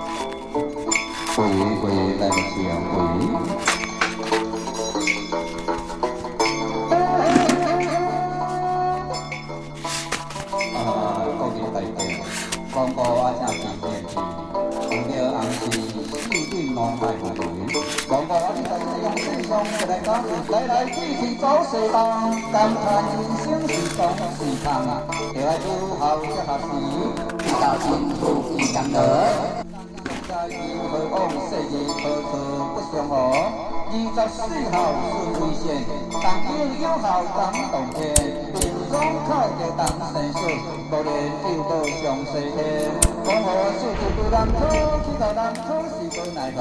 可以可以，但夕阳可以。啊，个人在变，广告啊真是变，红的红是，绿的绿是。广告啊，你在这里用嘴上的来讲，来来去去走四方，感叹人生是东是方啊，要来就好就好，遇到幸福就难得。在以何往昔日何处不相和？二十四孝顺为先，当今有孝感动天，连庄凯就当生死，无念就到上西天。讲好说就对人好，去到人好是无奈何。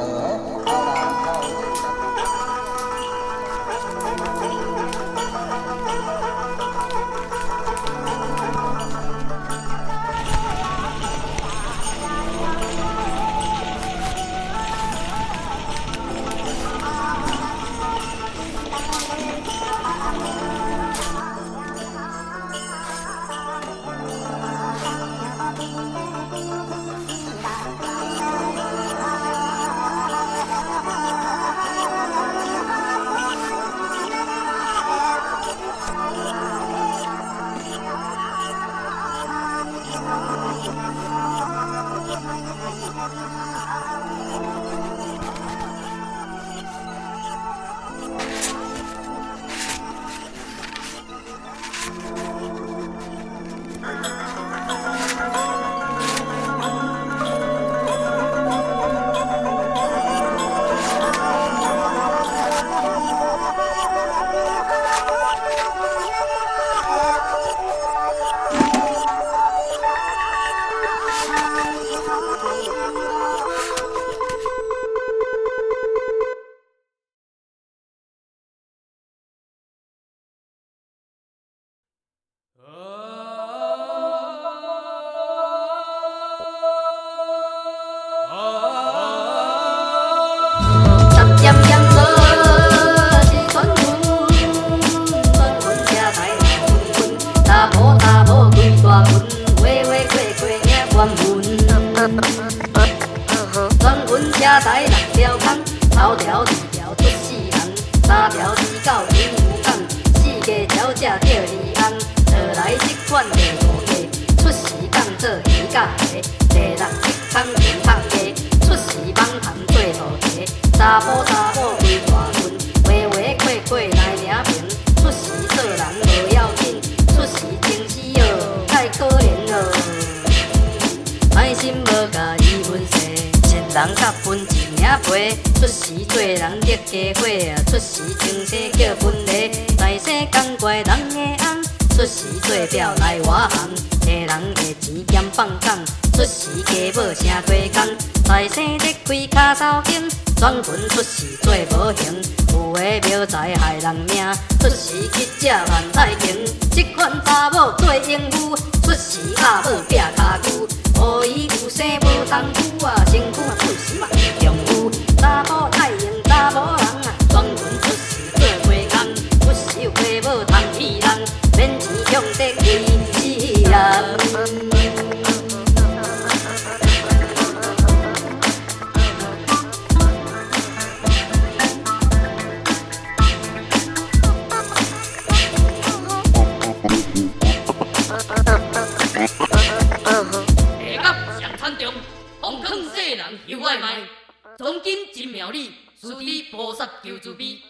车台六条空，头条二条出四人，三条四到真五空，四个条只钓二空，落来即款就五个，出时工做鱼甲虾，第六七空平胖鸡，出时网行做土鸡，查甫查。人甲分一领皮，出时做人得家伙，出时穿世叫分离，在生干怪人的翁，出时做表来我行，下人的钱兼放港，出时家某啥过工，财生得开脚头经，转魂出世做模型，有的苗财害人命，出时去吃万代金，这款查某最应付。外卖，从今真妙丽，师弟菩萨救助比。